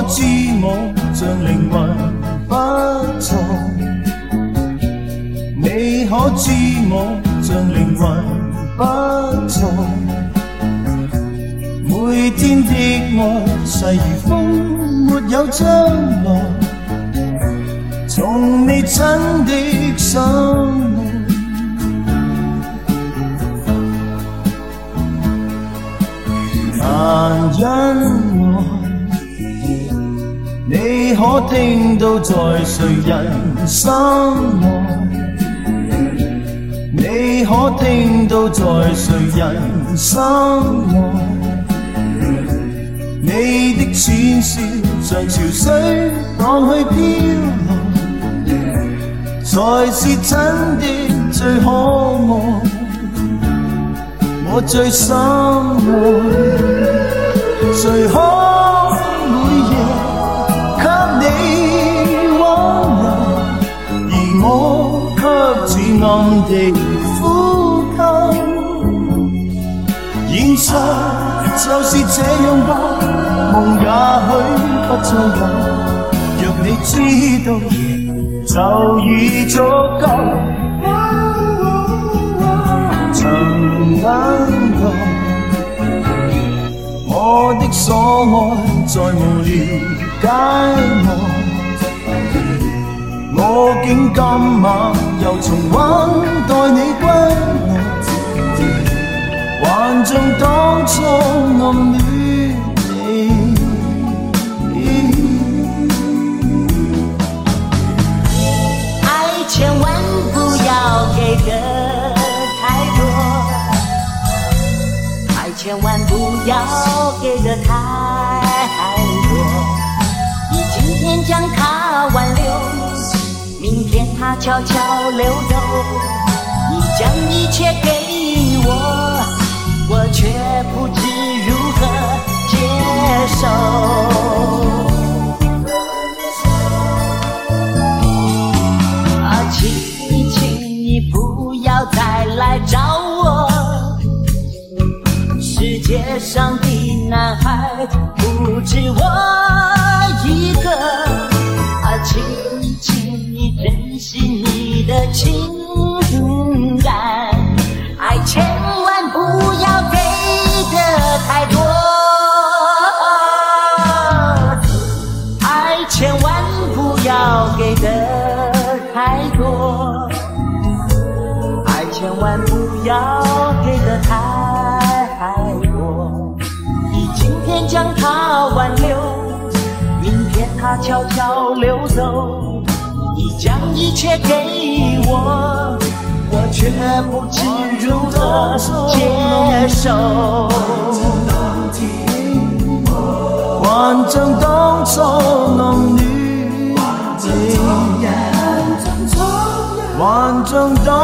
可知我像灵魂不在？你可知我像灵魂不在？每天的爱逝如风，没有将来，从未真的心爱。难因爱，你可听到在谁人心内？你可听到在谁人心内？你的浅笑像潮水荡去飘来，才是真的最可爱。我最深爱，谁可只暗地呼吸。现实就是这样吧，梦也许不再有，若你知道，就已足够。曾等待，我的所爱再无聊解我，我竟今晚又重温待你归来，还像当初暗恋你。爱千万不要给的。千万不要给的太它悄悄溜走。你将一切给我，我。却不知如何接受。啊，请请你不要再来找我。世界上的男孩不止我。一个，啊，请是你的情感，爱千万不要给的太多，爱千万不要给的太多，爱千万不要给的太。太多，你今天将它挽留，明天它悄悄溜走。你将一切给我，我却不知如何接受。还像当初那么暖，还像当初，当。